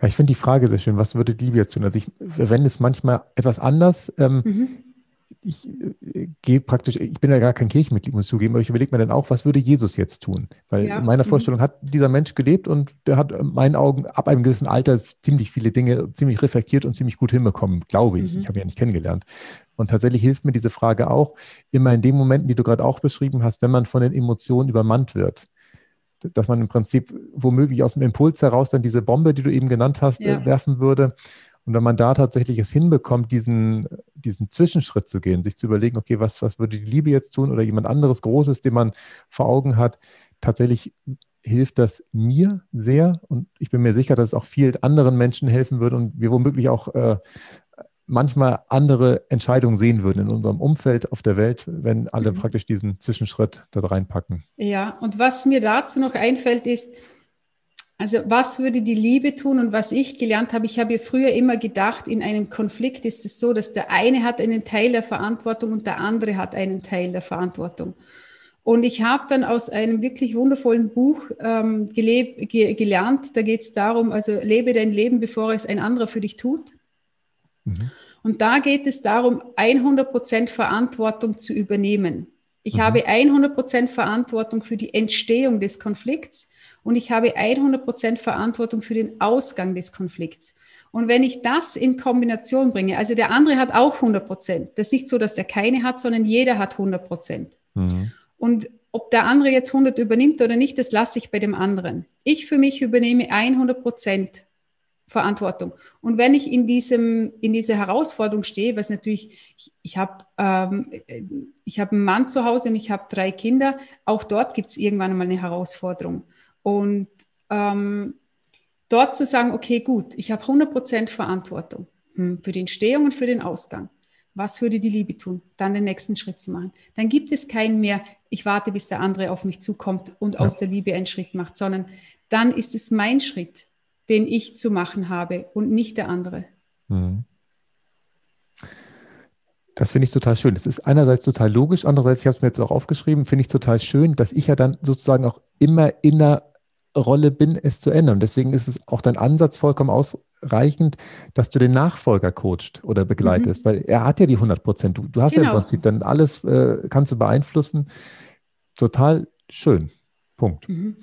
Ja, ich finde die Frage sehr schön. Was würde die jetzt tun? Also ich verwende es manchmal etwas anders. Ähm, mhm. Ich äh, gehe praktisch, ich bin ja gar kein Kirchenmitglied, muss ich zugeben, aber ich überlege mir dann auch, was würde Jesus jetzt tun? Weil ja. in meiner mhm. Vorstellung hat dieser Mensch gelebt und der hat in meinen Augen ab einem gewissen Alter ziemlich viele Dinge ziemlich reflektiert und ziemlich gut hinbekommen, glaube ich. Mhm. Ich habe ihn ja nicht kennengelernt. Und tatsächlich hilft mir diese Frage auch immer in den Momenten, die du gerade auch beschrieben hast, wenn man von den Emotionen übermannt wird dass man im Prinzip womöglich aus dem Impuls heraus dann diese Bombe, die du eben genannt hast, ja. äh, werfen würde. Und wenn man da tatsächlich es hinbekommt, diesen, diesen Zwischenschritt zu gehen, sich zu überlegen, okay, was, was würde die Liebe jetzt tun oder jemand anderes Großes, den man vor Augen hat, tatsächlich hilft das mir sehr und ich bin mir sicher, dass es auch vielen anderen Menschen helfen würde und wir womöglich auch äh, manchmal andere Entscheidungen sehen würden in unserem Umfeld auf der Welt, wenn alle mhm. praktisch diesen Zwischenschritt da reinpacken. Ja, und was mir dazu noch einfällt, ist, also was würde die Liebe tun und was ich gelernt habe, ich habe ja früher immer gedacht, in einem Konflikt ist es so, dass der eine hat einen Teil der Verantwortung und der andere hat einen Teil der Verantwortung. Und ich habe dann aus einem wirklich wundervollen Buch ähm, gelebt, ge gelernt, da geht es darum, also lebe dein Leben, bevor es ein anderer für dich tut. Mhm. Und da geht es darum, 100% Verantwortung zu übernehmen. Ich mhm. habe 100% Verantwortung für die Entstehung des Konflikts und ich habe 100% Verantwortung für den Ausgang des Konflikts. Und wenn ich das in Kombination bringe, also der andere hat auch 100% das ist nicht so, dass der keine hat, sondern jeder hat 100% Mhm. Und ob der andere jetzt 100 übernimmt oder nicht, das lasse ich bei dem anderen. Ich für mich übernehme 100 Verantwortung. Und wenn ich in, diesem, in dieser Herausforderung stehe, was natürlich, ich, ich habe ähm, hab einen Mann zu Hause und ich habe drei Kinder, auch dort gibt es irgendwann mal eine Herausforderung. Und ähm, dort zu sagen, okay, gut, ich habe 100% Verantwortung hm, für die Entstehung und für den Ausgang. Was würde die Liebe tun? Dann den nächsten Schritt zu machen. Dann gibt es keinen mehr, ich warte, bis der andere auf mich zukommt und ja. aus der Liebe einen Schritt macht, sondern dann ist es mein Schritt den ich zu machen habe und nicht der andere. Mhm. Das finde ich total schön. Das ist einerseits total logisch, andererseits, ich habe es mir jetzt auch aufgeschrieben, finde ich total schön, dass ich ja dann sozusagen auch immer in der Rolle bin, es zu ändern. deswegen ist es auch dein Ansatz vollkommen ausreichend, dass du den Nachfolger coacht oder begleitest, mhm. weil er hat ja die 100 Prozent. Du, du, hast genau. ja im genau. Prinzip dann alles, äh, kannst du beeinflussen. Total schön. Punkt. Mhm.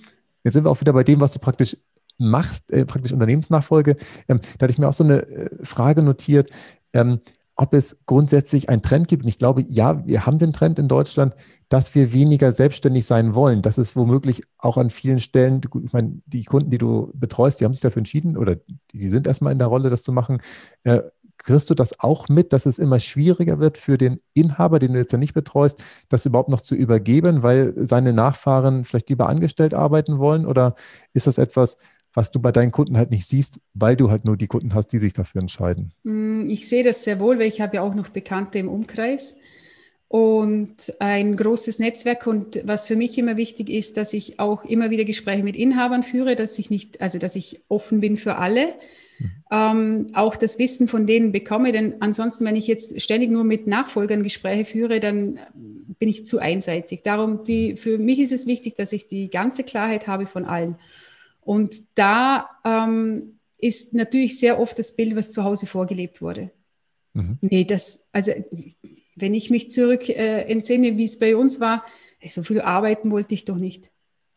Jetzt sind wir auch wieder bei dem, was du praktisch machst, äh, praktisch Unternehmensnachfolge, ähm, da hatte ich mir auch so eine äh, Frage notiert, ähm, ob es grundsätzlich einen Trend gibt. Und ich glaube, ja, wir haben den Trend in Deutschland, dass wir weniger selbstständig sein wollen. Das ist womöglich auch an vielen Stellen, ich meine, die Kunden, die du betreust, die haben sich dafür entschieden oder die sind erstmal in der Rolle, das zu machen. Äh, kriegst du das auch mit, dass es immer schwieriger wird für den Inhaber, den du jetzt ja nicht betreust, das überhaupt noch zu übergeben, weil seine Nachfahren vielleicht lieber angestellt arbeiten wollen? Oder ist das etwas, was du bei deinen Kunden halt nicht siehst, weil du halt nur die Kunden hast, die sich dafür entscheiden. Mm, ich sehe das sehr wohl, weil ich habe ja auch noch Bekannte im Umkreis und ein großes Netzwerk. Und was für mich immer wichtig ist, dass ich auch immer wieder Gespräche mit Inhabern führe, dass ich nicht, also dass ich offen bin für alle. Mhm. Ähm, auch das Wissen von denen bekomme, denn ansonsten, wenn ich jetzt ständig nur mit Nachfolgern Gespräche führe, dann bin ich zu einseitig. Darum, die, für mich ist es wichtig, dass ich die ganze Klarheit habe von allen. Und da ähm, ist natürlich sehr oft das Bild, was zu Hause vorgelebt wurde. Mhm. Nee, das, also wenn ich mich zurück äh, entsinne, wie es bei uns war, so viel arbeiten wollte ich doch nicht.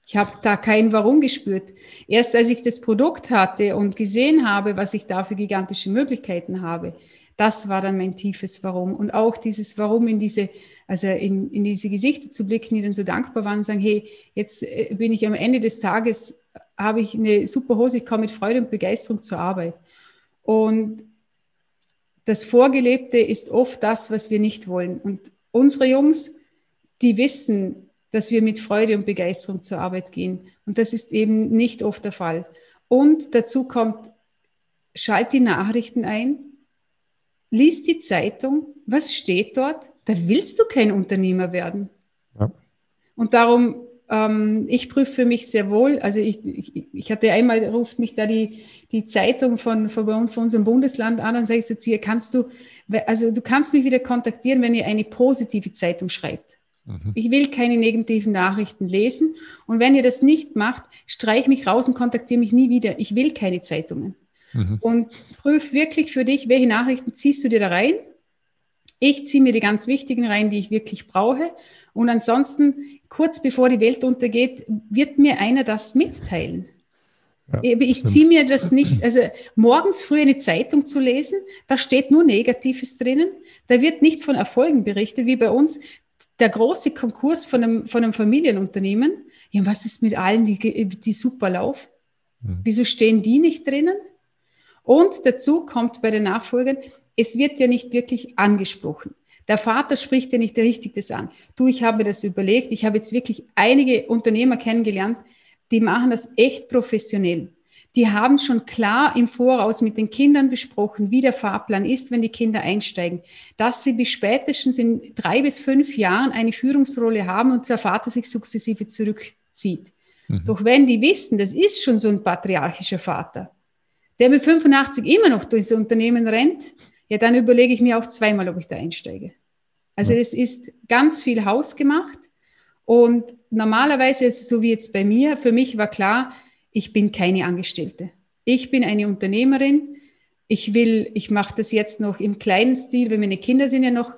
Ich habe da kein Warum gespürt. Erst als ich das Produkt hatte und gesehen habe, was ich da für gigantische Möglichkeiten habe, das war dann mein tiefes Warum. Und auch dieses Warum in diese, also in, in diese Gesichter zu blicken, die dann so dankbar waren und sagen, hey, jetzt äh, bin ich am Ende des Tages habe ich eine super Hose, ich komme mit Freude und Begeisterung zur Arbeit. Und das Vorgelebte ist oft das, was wir nicht wollen. Und unsere Jungs, die wissen, dass wir mit Freude und Begeisterung zur Arbeit gehen. Und das ist eben nicht oft der Fall. Und dazu kommt, schalt die Nachrichten ein, lies die Zeitung, was steht dort? Da willst du kein Unternehmer werden. Ja. Und darum ähm, ich prüfe für mich sehr wohl, also ich, ich, ich, hatte einmal, ruft mich da die, die Zeitung von, von bei uns, von unserem Bundesland an und sagt, jetzt hier kannst du, also du kannst mich wieder kontaktieren, wenn ihr eine positive Zeitung schreibt. Mhm. Ich will keine negativen Nachrichten lesen. Und wenn ihr das nicht macht, streich mich raus und kontaktiere mich nie wieder. Ich will keine Zeitungen. mhm. und prüf wirklich für dich, welche Nachrichten ziehst du dir da rein. Ich ziehe mir die ganz wichtigen rein, die ich wirklich brauche. Und ansonsten, kurz bevor die Welt untergeht, wird mir einer das mitteilen. Ja, ich ziehe mir das nicht, also morgens früh eine Zeitung zu lesen, da steht nur Negatives drinnen. Da wird nicht von Erfolgen berichtet, wie bei uns der große Konkurs von einem, von einem Familienunternehmen. Ja, was ist mit allen, die, die super laufen? Mhm. Wieso stehen die nicht drinnen? Und dazu kommt bei den Nachfolgern, es wird ja nicht wirklich angesprochen. Der Vater spricht ja nicht richtig das an. Du, ich habe mir das überlegt. Ich habe jetzt wirklich einige Unternehmer kennengelernt, die machen das echt professionell. Die haben schon klar im Voraus mit den Kindern besprochen, wie der Fahrplan ist, wenn die Kinder einsteigen, dass sie bis spätestens in drei bis fünf Jahren eine Führungsrolle haben und der Vater sich sukzessive zurückzieht. Mhm. Doch wenn die wissen, das ist schon so ein patriarchischer Vater, der mit 85 immer noch durchs Unternehmen rennt, ja, dann überlege ich mir auch zweimal, ob ich da einsteige. Also es ist ganz viel hausgemacht und normalerweise es so wie jetzt bei mir, für mich war klar, ich bin keine Angestellte. Ich bin eine Unternehmerin. Ich will, ich mache das jetzt noch im kleinen Stil, weil meine Kinder sind ja noch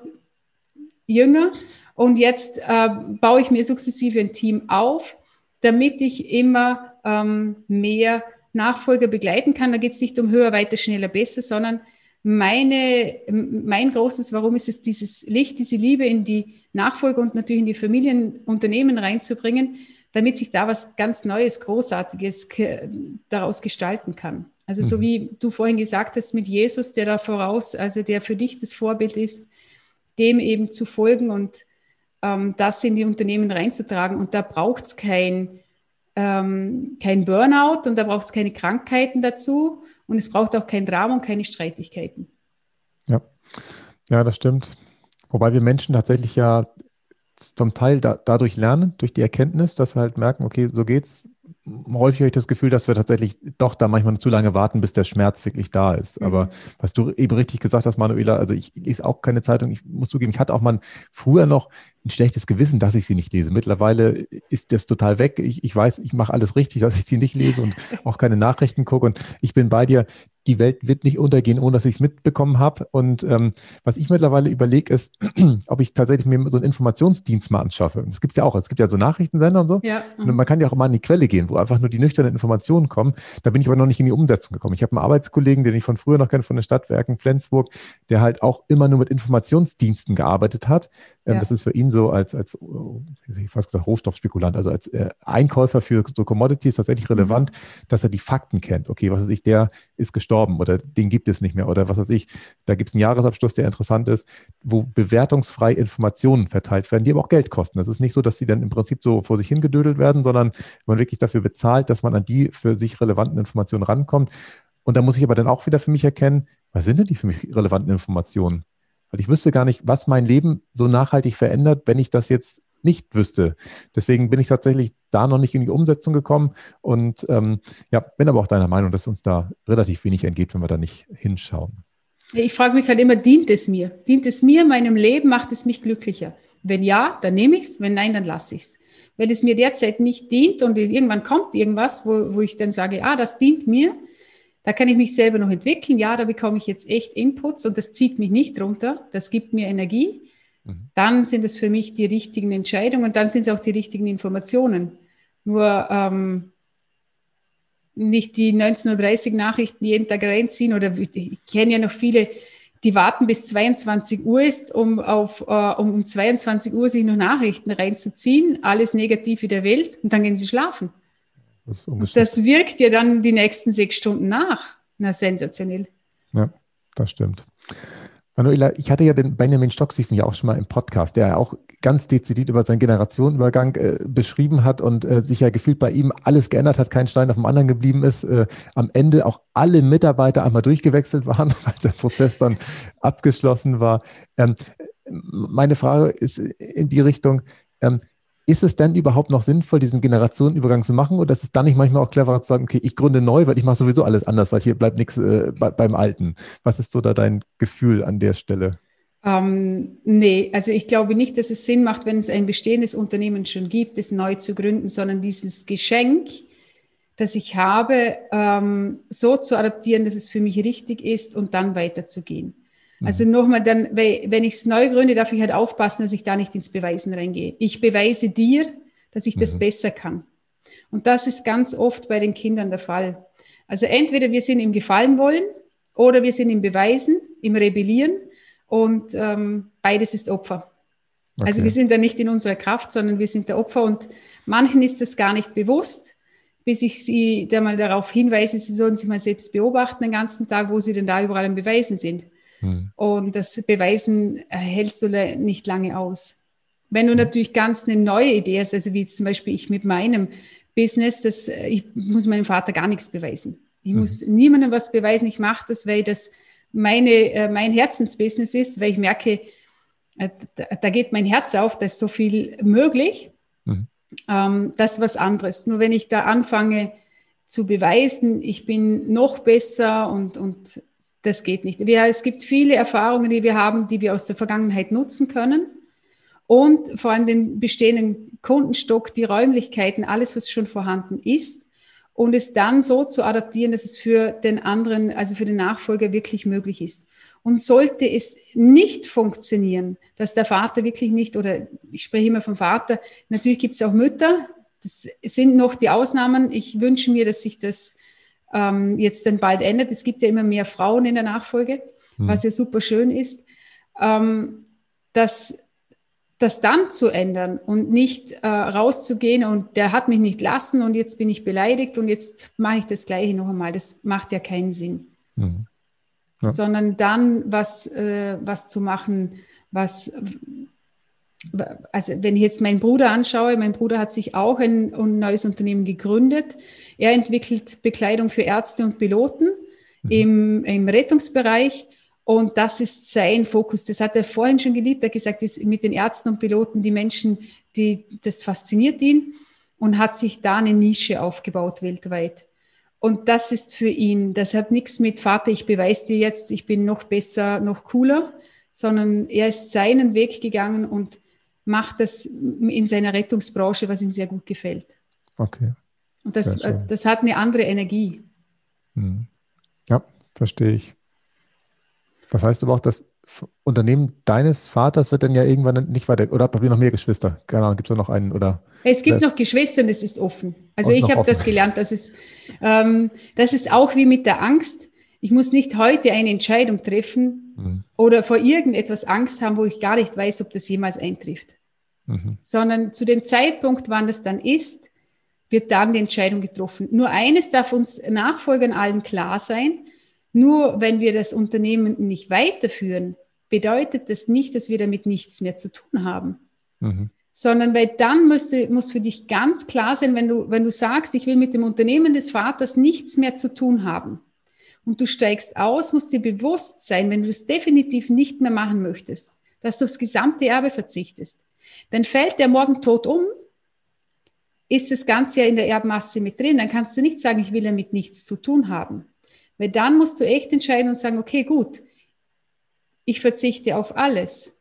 jünger. Und jetzt äh, baue ich mir sukzessive ein Team auf, damit ich immer ähm, mehr Nachfolger begleiten kann. Da geht es nicht um höher, weiter, schneller, besser, sondern meine, mein großes Warum ist es, dieses Licht, diese Liebe in die Nachfolger und natürlich in die Familienunternehmen reinzubringen, damit sich da was ganz Neues, Großartiges daraus gestalten kann. Also so mhm. wie du vorhin gesagt hast mit Jesus, der da voraus, also der für dich das Vorbild ist, dem eben zu folgen und ähm, das in die Unternehmen reinzutragen. Und da braucht es kein, ähm, kein Burnout und da braucht es keine Krankheiten dazu und es braucht auch kein Drama und keine Streitigkeiten. Ja, ja, das stimmt. Wobei wir Menschen tatsächlich ja zum Teil da, dadurch lernen, durch die Erkenntnis, dass wir halt merken, okay, so geht's. Häufig habe ich das Gefühl, dass wir tatsächlich doch da manchmal zu lange warten, bis der Schmerz wirklich da ist. Mhm. Aber was du eben richtig gesagt hast, Manuela, also ich lese auch keine Zeitung. Ich muss zugeben, ich hatte auch mal früher noch ein schlechtes Gewissen, dass ich sie nicht lese. Mittlerweile ist das total weg. Ich, ich weiß, ich mache alles richtig, dass ich sie nicht lese und auch keine Nachrichten gucke. Und ich bin bei dir die Welt wird nicht untergehen, ohne dass ich es mitbekommen habe. Und ähm, was ich mittlerweile überlege, ist, ob ich tatsächlich mir so einen Informationsdienst mal anschaffe. Das gibt es ja auch. Es gibt ja so Nachrichtensender und so. Ja. Und man kann ja auch mal an die Quelle gehen, wo einfach nur die nüchternen Informationen kommen. Da bin ich aber noch nicht in die Umsetzung gekommen. Ich habe einen Arbeitskollegen, den ich von früher noch kenne, von den Stadtwerken Flensburg, der halt auch immer nur mit Informationsdiensten gearbeitet hat. Ähm, ja. Das ist für ihn so als, als ich fast gesagt, Rohstoffspekulant, also als äh, Einkäufer für so Commodities tatsächlich relevant, mhm. dass er die Fakten kennt. Okay, was weiß ich, der ist gestorben oder den gibt es nicht mehr oder was weiß ich. Da gibt es einen Jahresabschluss, der interessant ist, wo bewertungsfrei Informationen verteilt werden, die aber auch Geld kosten. Das ist nicht so, dass die dann im Prinzip so vor sich hingedödelt werden, sondern man wirklich dafür bezahlt, dass man an die für sich relevanten Informationen rankommt. Und da muss ich aber dann auch wieder für mich erkennen, was sind denn die für mich relevanten Informationen? Weil ich wüsste gar nicht, was mein Leben so nachhaltig verändert, wenn ich das jetzt nicht wüsste. Deswegen bin ich tatsächlich da noch nicht in die Umsetzung gekommen und ähm, ja, bin aber auch deiner Meinung, dass uns da relativ wenig entgeht, wenn wir da nicht hinschauen. Ich frage mich halt immer, dient es mir? Dient es mir, meinem Leben, macht es mich glücklicher? Wenn ja, dann nehme ich es, wenn nein, dann lasse ich es. Wenn es mir derzeit nicht dient und irgendwann kommt irgendwas, wo, wo ich dann sage, ah, das dient mir, da kann ich mich selber noch entwickeln. Ja, da bekomme ich jetzt echt Inputs und das zieht mich nicht runter. Das gibt mir Energie. Mhm. Dann sind es für mich die richtigen Entscheidungen und dann sind es auch die richtigen Informationen. Nur ähm, nicht die 19.30 Uhr Nachrichten jeden Tag reinziehen oder ich kenne ja noch viele, die warten bis 22 Uhr ist, um auf, äh, um, um 22 Uhr sich noch Nachrichten reinzuziehen, alles Negative der Welt und dann gehen sie schlafen. Das, das wirkt ja dann die nächsten sechs Stunden nach. Na, sensationell. Ja, das stimmt. Manuela, ich hatte ja den Benjamin Stocksiefen ja auch schon mal im Podcast, der ja auch ganz dezidiert über seinen Generationenübergang äh, beschrieben hat und äh, sich ja gefühlt bei ihm alles geändert hat, kein Stein auf dem anderen geblieben ist. Äh, am Ende auch alle Mitarbeiter einmal durchgewechselt waren, weil sein Prozess dann abgeschlossen war. Ähm, meine Frage ist in die Richtung, ähm, ist es denn überhaupt noch sinnvoll, diesen Generationenübergang zu machen? Oder ist es dann nicht manchmal auch cleverer zu sagen, okay, ich gründe neu, weil ich mache sowieso alles anders, weil hier bleibt nichts äh, bei, beim Alten? Was ist so da dein Gefühl an der Stelle? Ähm, nee, also ich glaube nicht, dass es Sinn macht, wenn es ein bestehendes Unternehmen schon gibt, es neu zu gründen, sondern dieses Geschenk, das ich habe, ähm, so zu adaptieren, dass es für mich richtig ist und dann weiterzugehen. Mhm. Also nochmal dann, wenn ich es neu gründe, darf ich halt aufpassen, dass ich da nicht ins Beweisen reingehe. Ich beweise dir, dass ich das mhm. besser kann. Und das ist ganz oft bei den Kindern der Fall. Also entweder wir sind im Gefallen wollen oder wir sind im Beweisen, im Rebellieren und ähm, beides ist Opfer. Okay. Also wir sind da nicht in unserer Kraft, sondern wir sind der Opfer und manchen ist das gar nicht bewusst, bis ich sie da mal darauf hinweise, sie sollen sich mal selbst beobachten den ganzen Tag, wo sie denn da überall am Beweisen sind. Hm. Und das Beweisen hältst du nicht lange aus. Wenn du hm. natürlich ganz eine neue Idee hast, also wie zum Beispiel ich mit meinem Business, das, ich muss meinem Vater gar nichts beweisen. Ich hm. muss niemandem was beweisen. Ich mache das, weil das meine, äh, mein Herzensbusiness ist, weil ich merke, äh, da geht mein Herz auf, da ist so viel möglich. Mhm. Das ist was anderes. Nur wenn ich da anfange zu beweisen, ich bin noch besser und, und das geht nicht. Wir, es gibt viele Erfahrungen, die wir haben, die wir aus der Vergangenheit nutzen können. Und vor allem den bestehenden Kundenstock, die Räumlichkeiten, alles, was schon vorhanden ist. Und es dann so zu adaptieren, dass es für den anderen, also für den Nachfolger wirklich möglich ist. Und sollte es nicht funktionieren, dass der Vater wirklich nicht, oder ich spreche immer vom Vater, natürlich gibt es auch Mütter, das sind noch die Ausnahmen. Ich wünsche mir, dass sich das ähm, jetzt dann bald ändert. Es gibt ja immer mehr Frauen in der Nachfolge, mhm. was ja super schön ist. Ähm, dass das dann zu ändern und nicht äh, rauszugehen und der hat mich nicht lassen und jetzt bin ich beleidigt und jetzt mache ich das Gleiche noch einmal. Das macht ja keinen Sinn. Mhm ja. sondern dann was, äh, was zu machen, was, also wenn ich jetzt meinen Bruder anschaue, mein Bruder hat sich auch ein, ein neues Unternehmen gegründet. Er entwickelt Bekleidung für Ärzte und Piloten mhm. im, im Rettungsbereich. Und das ist sein Fokus. Das hat er vorhin schon geliebt. Er hat gesagt, ist mit den Ärzten und Piloten, die Menschen, die, das fasziniert ihn und hat sich da eine Nische aufgebaut weltweit. Und das ist für ihn, das hat nichts mit Vater, ich beweise dir jetzt, ich bin noch besser, noch cooler, sondern er ist seinen Weg gegangen und macht das in seiner Rettungsbranche, was ihm sehr gut gefällt. Okay. Und das, das hat eine andere Energie. Hm. Ja, verstehe ich. Das heißt aber auch, dass Unternehmen deines Vaters wird dann ja irgendwann nicht weiter, oder habt ihr noch mehr Geschwister? Keine Ahnung, gibt es noch einen oder? Es gibt noch Geschwister und es ist offen. Also ich habe das gelernt, dass es, ähm, das ist auch wie mit der Angst. Ich muss nicht heute eine Entscheidung treffen mhm. oder vor irgendetwas Angst haben, wo ich gar nicht weiß, ob das jemals eintrifft. Mhm. Sondern zu dem Zeitpunkt, wann das dann ist, wird dann die Entscheidung getroffen. Nur eines darf uns Nachfolgern allen klar sein, nur wenn wir das Unternehmen nicht weiterführen, bedeutet das nicht, dass wir damit nichts mehr zu tun haben. Mhm. Sondern weil dann müsste, muss für dich ganz klar sein, wenn du, wenn du sagst, ich will mit dem Unternehmen des Vaters nichts mehr zu tun haben und du steigst aus, muss dir bewusst sein, wenn du das definitiv nicht mehr machen möchtest, dass du aufs gesamte Erbe verzichtest. Dann fällt der morgen tot um, ist das Ganze ja in der Erbmasse mit drin, dann kannst du nicht sagen, ich will damit nichts zu tun haben. Weil dann musst du echt entscheiden und sagen, okay, gut, ich verzichte auf alles.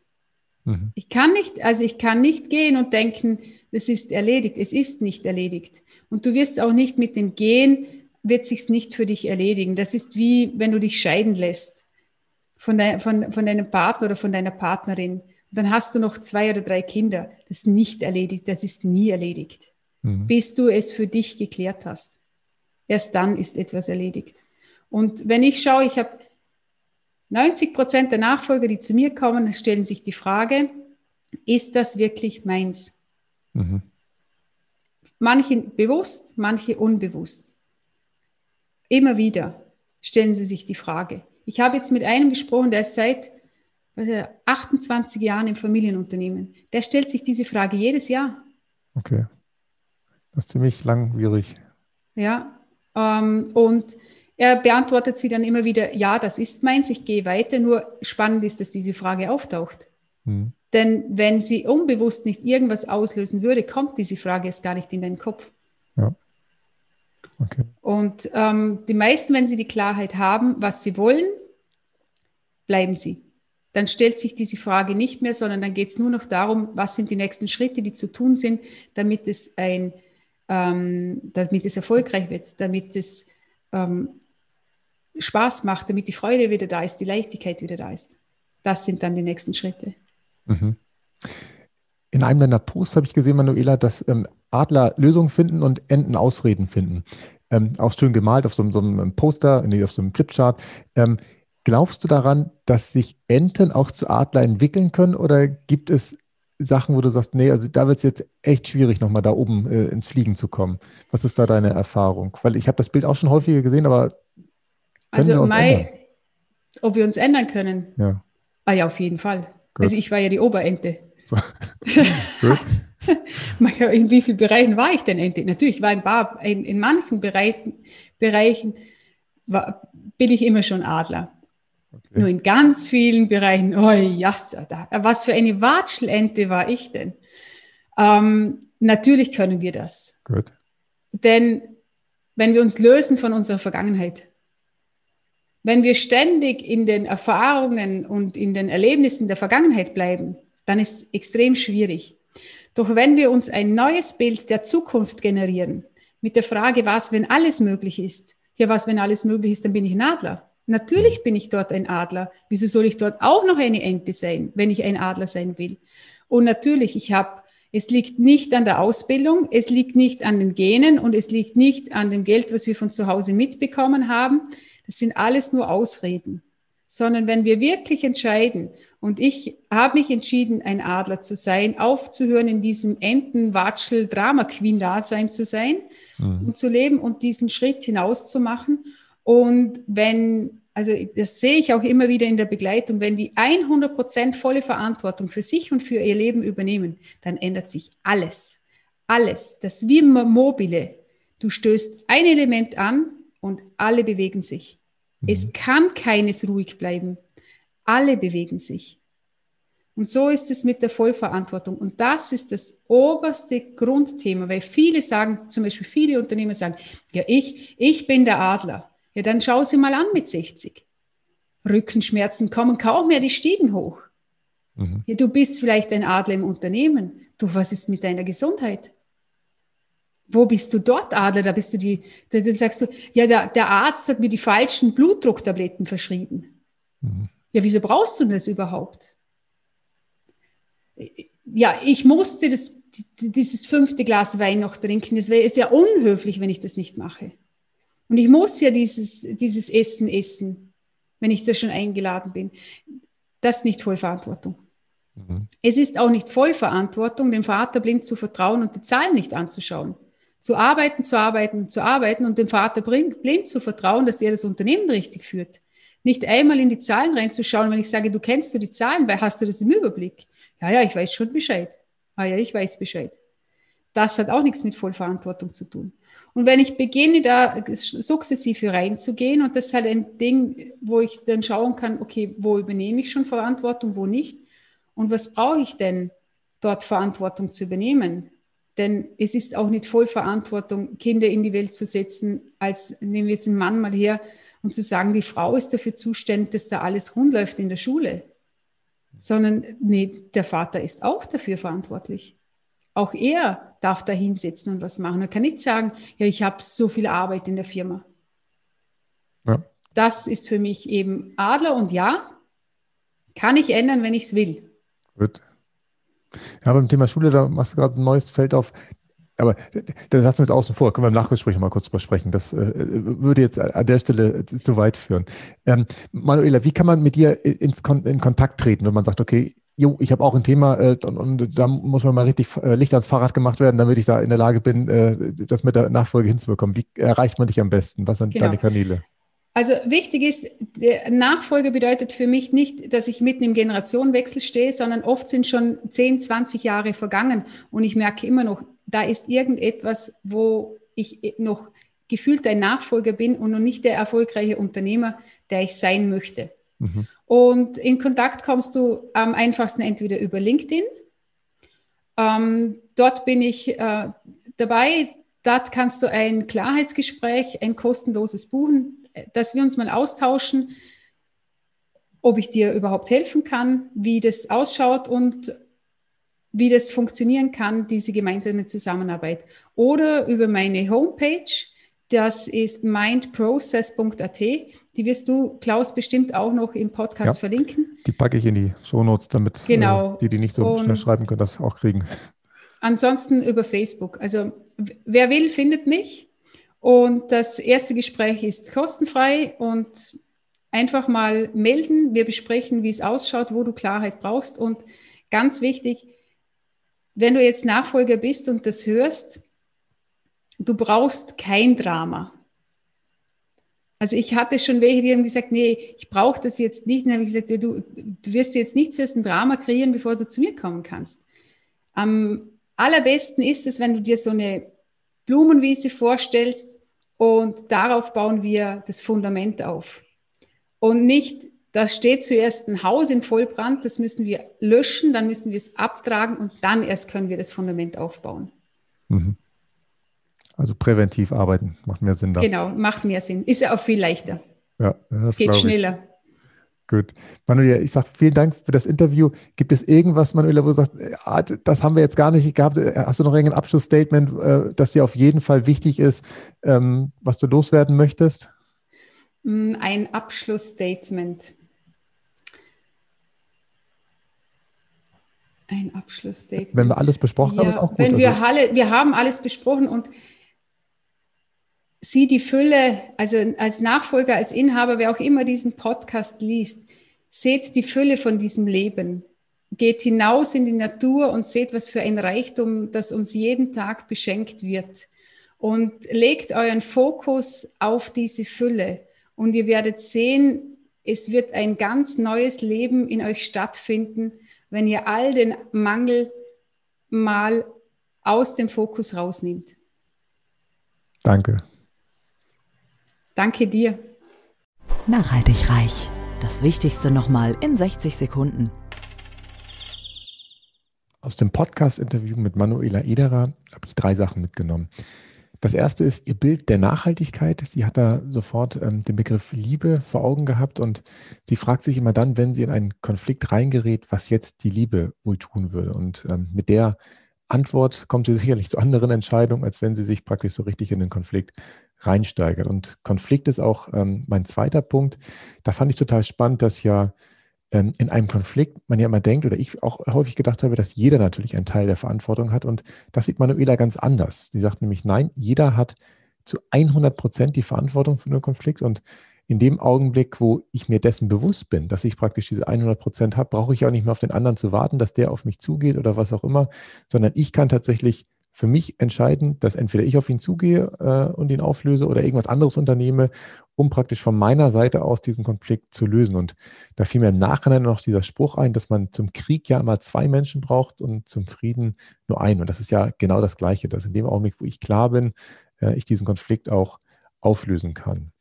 Mhm. Ich kann nicht, also ich kann nicht gehen und denken, es ist erledigt. Es ist nicht erledigt. Und du wirst auch nicht mit dem Gehen, wird sich nicht für dich erledigen. Das ist wie, wenn du dich scheiden lässt von, dein, von, von deinem Partner oder von deiner Partnerin. Und dann hast du noch zwei oder drei Kinder. Das ist nicht erledigt. Das ist nie erledigt. Mhm. Bis du es für dich geklärt hast. Erst dann ist etwas erledigt. Und wenn ich schaue, ich habe 90 Prozent der Nachfolger, die zu mir kommen, stellen sich die Frage, ist das wirklich meins? Mhm. Manche bewusst, manche unbewusst. Immer wieder stellen sie sich die Frage. Ich habe jetzt mit einem gesprochen, der ist seit 28 Jahren im Familienunternehmen. Der stellt sich diese Frage jedes Jahr. Okay. Das ist ziemlich langwierig. Ja. Ähm, und er beantwortet sie dann immer wieder, ja, das ist meins, ich gehe weiter. Nur spannend ist, dass diese Frage auftaucht. Mhm. Denn wenn sie unbewusst nicht irgendwas auslösen würde, kommt diese Frage erst gar nicht in deinen Kopf. Ja. Okay. Und ähm, die meisten, wenn sie die Klarheit haben, was sie wollen, bleiben sie. Dann stellt sich diese Frage nicht mehr, sondern dann geht es nur noch darum, was sind die nächsten Schritte, die zu tun sind, damit es ein ähm, damit es erfolgreich wird, damit es ähm, Spaß macht, damit die Freude wieder da ist, die Leichtigkeit wieder da ist. Das sind dann die nächsten Schritte. Mhm. In einem deiner Posts habe ich gesehen, Manuela, dass ähm, Adler Lösungen finden und Enten Ausreden finden. Ähm, auch schön gemalt auf so, so einem Poster, nee, auf so einem Flipchart. Ähm, glaubst du daran, dass sich Enten auch zu Adler entwickeln können oder gibt es Sachen, wo du sagst, nee, also da wird es jetzt echt schwierig, nochmal da oben äh, ins Fliegen zu kommen? Was ist da deine Erfahrung? Weil ich habe das Bild auch schon häufiger gesehen, aber also Mai, ob wir uns ändern können? Ja. Ah ja, auf jeden Fall. Gut. Also ich war ja die Oberente. So. In wie vielen Bereichen war ich denn Ente? Natürlich war in, paar, in, in manchen Bereichen, Bereichen war, bin ich immer schon Adler. Nur in ganz vielen Bereichen, oh ja, was für eine Watschelente war ich denn? Ähm, natürlich können wir das. Gut. Denn wenn wir uns lösen von unserer Vergangenheit, wenn wir ständig in den Erfahrungen und in den Erlebnissen der Vergangenheit bleiben, dann ist es extrem schwierig. Doch wenn wir uns ein neues Bild der Zukunft generieren, mit der Frage, was, wenn alles möglich ist, ja, was, wenn alles möglich ist, dann bin ich ein Adler. Natürlich bin ich dort ein Adler. Wieso soll ich dort auch noch eine Ente sein, wenn ich ein Adler sein will? Und natürlich, ich habe, es liegt nicht an der Ausbildung, es liegt nicht an den Genen und es liegt nicht an dem Geld, was wir von zu Hause mitbekommen haben. Das sind alles nur Ausreden. Sondern wenn wir wirklich entscheiden, und ich habe mich entschieden, ein Adler zu sein, aufzuhören, in diesem Entenwatschel Drama Queen Dasein zu sein mhm. und zu leben und diesen Schritt hinauszumachen. Und wenn, also das sehe ich auch immer wieder in der Begleitung, wenn die 100 Prozent volle Verantwortung für sich und für ihr Leben übernehmen, dann ändert sich alles. Alles. Das wie mobile. Du stößt ein Element an und alle bewegen sich. Mhm. Es kann keines ruhig bleiben. Alle bewegen sich. Und so ist es mit der Vollverantwortung. Und das ist das oberste Grundthema, weil viele sagen, zum Beispiel viele Unternehmer sagen, ja, ich, ich bin der Adler. Ja, dann schau sie mal an mit 60. Rückenschmerzen kommen kaum mehr die Stiegen hoch. Mhm. Ja, du bist vielleicht ein Adler im Unternehmen. Du, was ist mit deiner Gesundheit? Wo bist du dort, Adler? Da bist du die, da, da sagst du, ja, der, der Arzt hat mir die falschen Blutdrucktabletten verschrieben. Mhm. Ja, wieso brauchst du das überhaupt? Ja, ich musste das, dieses fünfte Glas Wein noch trinken. Es wäre sehr unhöflich, wenn ich das nicht mache. Und ich muss ja dieses, dieses Essen essen, wenn ich da schon eingeladen bin. Das ist nicht Vollverantwortung. Mhm. Es ist auch nicht Vollverantwortung, dem Vater blind zu vertrauen und die Zahlen nicht anzuschauen zu arbeiten, zu arbeiten, zu arbeiten und dem Vater blind zu vertrauen, dass er das Unternehmen richtig führt. Nicht einmal in die Zahlen reinzuschauen, wenn ich sage, du kennst du die Zahlen, weil hast du das im Überblick? Ja, ja, ich weiß schon Bescheid. Ah ja, ich weiß Bescheid. Das hat auch nichts mit Vollverantwortung zu tun. Und wenn ich beginne, da sukzessive reinzugehen, und das ist halt ein Ding, wo ich dann schauen kann, okay, wo übernehme ich schon Verantwortung, wo nicht? Und was brauche ich denn, dort Verantwortung zu übernehmen? Denn es ist auch nicht voll Verantwortung, Kinder in die Welt zu setzen, als nehmen wir jetzt einen Mann mal her und zu sagen, die Frau ist dafür zuständig, dass da alles rund läuft in der Schule. Sondern nee, der Vater ist auch dafür verantwortlich. Auch er darf da hinsetzen und was machen. Er kann nicht sagen, ja, ich habe so viel Arbeit in der Firma. Ja. Das ist für mich eben Adler und ja, kann ich ändern, wenn ich es will. Gut. Ja, beim Thema Schule, da machst du gerade ein neues Feld auf. Aber das lassen wir jetzt außen vor, können wir im Nachgespräch mal kurz drüber sprechen. Das äh, würde jetzt an der Stelle zu weit führen. Ähm, Manuela, wie kann man mit dir ins Kon in Kontakt treten, wenn man sagt, okay, jo, ich habe auch ein Thema äh, und, und, da muss man mal richtig äh, Licht ans Fahrrad gemacht werden, damit ich da in der Lage bin, äh, das mit der Nachfolge hinzubekommen. Wie erreicht man dich am besten? Was sind genau. deine Kanäle? Also wichtig ist, Nachfolge bedeutet für mich nicht, dass ich mitten im Generationenwechsel stehe, sondern oft sind schon 10, 20 Jahre vergangen und ich merke immer noch, da ist irgendetwas, wo ich noch gefühlt ein Nachfolger bin und noch nicht der erfolgreiche Unternehmer, der ich sein möchte. Mhm. Und in Kontakt kommst du am einfachsten entweder über LinkedIn. Ähm, dort bin ich äh, dabei. Dort kannst du ein Klarheitsgespräch, ein kostenloses buchen dass wir uns mal austauschen, ob ich dir überhaupt helfen kann, wie das ausschaut und wie das funktionieren kann, diese gemeinsame Zusammenarbeit. Oder über meine Homepage, das ist mindprocess.at. Die wirst du, Klaus, bestimmt auch noch im Podcast ja, verlinken. Die packe ich in die Shownotes, damit genau. äh, die, die nicht so Und schnell schreiben können, das auch kriegen. Ansonsten über Facebook. Also wer will, findet mich. Und das erste Gespräch ist kostenfrei und einfach mal melden. Wir besprechen, wie es ausschaut, wo du Klarheit brauchst. Und ganz wichtig, wenn du jetzt Nachfolger bist und das hörst, du brauchst kein Drama. Also ich hatte schon welche, die haben gesagt, nee, ich brauche das jetzt nicht. dann habe ich gesagt, du, du wirst jetzt nichts für ein Drama kreieren, bevor du zu mir kommen kannst. Am allerbesten ist es, wenn du dir so eine Blumenwiese vorstellst und darauf bauen wir das Fundament auf. Und nicht, da steht zuerst ein Haus in Vollbrand, das müssen wir löschen, dann müssen wir es abtragen und dann erst können wir das Fundament aufbauen. Mhm. Also präventiv arbeiten macht mehr Sinn da. Genau, macht mehr Sinn. Ist ja auch viel leichter. Ja, das geht schneller. Gut. Manuela, ich sage vielen Dank für das Interview. Gibt es irgendwas, Manuela, wo du sagst, ah, das haben wir jetzt gar nicht gehabt? Hast du noch irgendein Abschlussstatement, äh, das dir auf jeden Fall wichtig ist, ähm, was du loswerden möchtest? Mm, ein Abschlussstatement. Ein Abschlussstatement. Wenn wir alles besprochen ja, haben, ist auch gut. Wenn wir, also. alle, wir haben alles besprochen und sieh die Fülle, also als Nachfolger, als Inhaber, wer auch immer diesen Podcast liest, seht die Fülle von diesem Leben. Geht hinaus in die Natur und seht, was für ein Reichtum, das uns jeden Tag beschenkt wird. Und legt euren Fokus auf diese Fülle. Und ihr werdet sehen, es wird ein ganz neues Leben in euch stattfinden, wenn ihr all den Mangel mal aus dem Fokus rausnimmt. Danke. Danke dir. Nachhaltig reich. Das Wichtigste nochmal in 60 Sekunden. Aus dem Podcast-Interview mit Manuela Ederer habe ich drei Sachen mitgenommen. Das erste ist ihr Bild der Nachhaltigkeit. Sie hat da sofort ähm, den Begriff Liebe vor Augen gehabt und sie fragt sich immer dann, wenn sie in einen Konflikt reingerät, was jetzt die Liebe wohl tun würde. Und ähm, mit der Antwort kommt sie sicherlich zu anderen Entscheidungen, als wenn sie sich praktisch so richtig in den Konflikt reinsteigert. Und Konflikt ist auch ähm, mein zweiter Punkt. Da fand ich total spannend, dass ja ähm, in einem Konflikt man ja immer denkt, oder ich auch häufig gedacht habe, dass jeder natürlich einen Teil der Verantwortung hat. Und das sieht Manuela ganz anders. Sie sagt nämlich, nein, jeder hat zu 100 Prozent die Verantwortung für den Konflikt. Und in dem Augenblick, wo ich mir dessen bewusst bin, dass ich praktisch diese 100 Prozent habe, brauche ich auch nicht mehr auf den anderen zu warten, dass der auf mich zugeht oder was auch immer, sondern ich kann tatsächlich für mich entscheiden, dass entweder ich auf ihn zugehe äh, und ihn auflöse oder irgendwas anderes unternehme, um praktisch von meiner Seite aus diesen Konflikt zu lösen. Und da fiel mir im Nachhinein noch dieser Spruch ein, dass man zum Krieg ja immer zwei Menschen braucht und zum Frieden nur einen. Und das ist ja genau das Gleiche, dass in dem Augenblick, wo ich klar bin, äh, ich diesen Konflikt auch auflösen kann.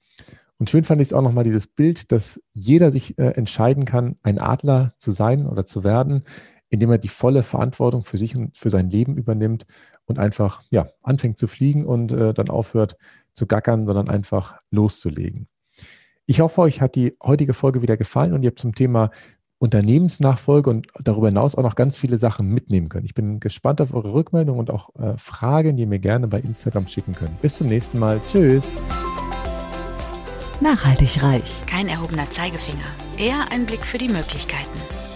Und schön fand ich es auch nochmal dieses Bild, dass jeder sich äh, entscheiden kann, ein Adler zu sein oder zu werden, indem er die volle Verantwortung für sich und für sein Leben übernimmt und einfach ja, anfängt zu fliegen und äh, dann aufhört zu gackern, sondern einfach loszulegen. Ich hoffe, euch hat die heutige Folge wieder gefallen und ihr habt zum Thema Unternehmensnachfolge und darüber hinaus auch noch ganz viele Sachen mitnehmen können. Ich bin gespannt auf eure Rückmeldung und auch äh, Fragen, die ihr mir gerne bei Instagram schicken könnt. Bis zum nächsten Mal. Tschüss. Nachhaltig reich. Kein erhobener Zeigefinger. Eher ein Blick für die Möglichkeiten.